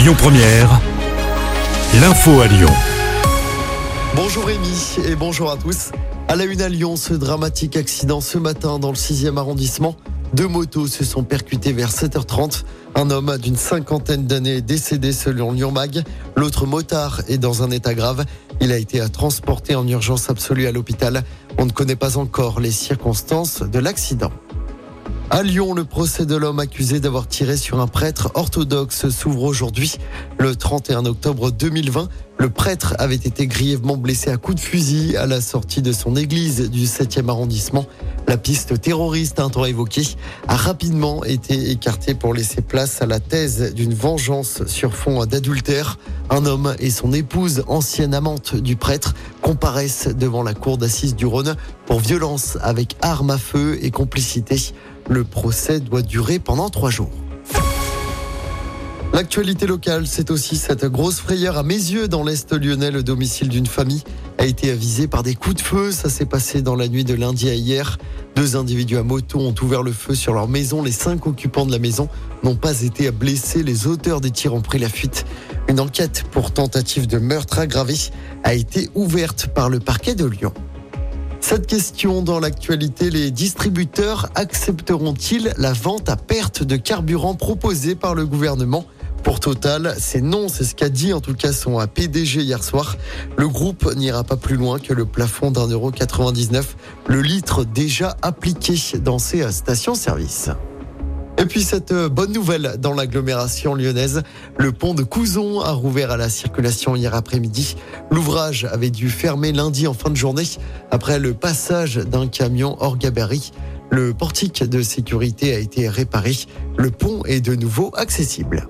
Lyon Première, l'info à Lyon. Bonjour Rémi et bonjour à tous. À la une à Lyon, ce dramatique accident ce matin dans le 6e arrondissement. Deux motos se sont percutées vers 7h30. Un homme d'une cinquantaine d'années est décédé selon Lyon Mag. L'autre motard est dans un état grave. Il a été transporté en urgence absolue à l'hôpital. On ne connaît pas encore les circonstances de l'accident. À Lyon, le procès de l'homme accusé d'avoir tiré sur un prêtre orthodoxe s'ouvre aujourd'hui. Le 31 octobre 2020, le prêtre avait été grièvement blessé à coups de fusil à la sortie de son église du 7e arrondissement. La piste terroriste, un temps évoquée, a rapidement été écartée pour laisser place à la thèse d'une vengeance sur fond d'adultère. Un homme et son épouse, ancienne amante du prêtre, comparaissent devant la cour d'assises du Rhône pour violence avec arme à feu et complicité. Le procès doit durer pendant trois jours. L'actualité locale, c'est aussi cette grosse frayeur à mes yeux dans l'Est lyonnais. Le domicile d'une famille a été avisé par des coups de feu. Ça s'est passé dans la nuit de lundi à hier. Deux individus à moto ont ouvert le feu sur leur maison. Les cinq occupants de la maison n'ont pas été blessés. Les auteurs des tirs ont pris la fuite. Une enquête pour tentative de meurtre aggravé a été ouverte par le parquet de Lyon. Cette question dans l'actualité, les distributeurs accepteront-ils la vente à perte de carburant proposée par le gouvernement? Pour Total, c'est non, c'est ce qu'a dit en tout cas son PDG hier soir. Le groupe n'ira pas plus loin que le plafond d'un euro 99, le litre déjà appliqué dans ses stations-service. Et puis cette euh, bonne nouvelle dans l'agglomération lyonnaise, le pont de Couzon a rouvert à la circulation hier après-midi. L'ouvrage avait dû fermer lundi en fin de journée après le passage d'un camion hors gabarit. Le portique de sécurité a été réparé. Le pont est de nouveau accessible.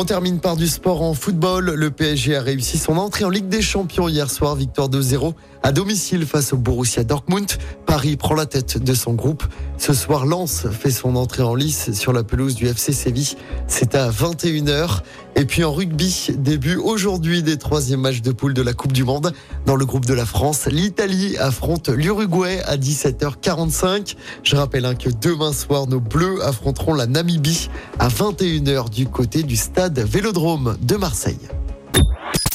On termine par du sport en football. Le PSG a réussi son entrée en Ligue des Champions hier soir, victoire 2-0 à domicile face au Borussia Dortmund. Paris prend la tête de son groupe. Ce soir, Lens fait son entrée en lice sur la pelouse du FC Séville. C'est à 21h. Et puis en rugby, début aujourd'hui des troisièmes matchs de poule de la Coupe du Monde. Dans le groupe de la France, l'Italie affronte l'Uruguay à 17h45. Je rappelle hein, que demain soir, nos Bleus affronteront la Namibie à 21h du côté du stade Vélodrome de Marseille.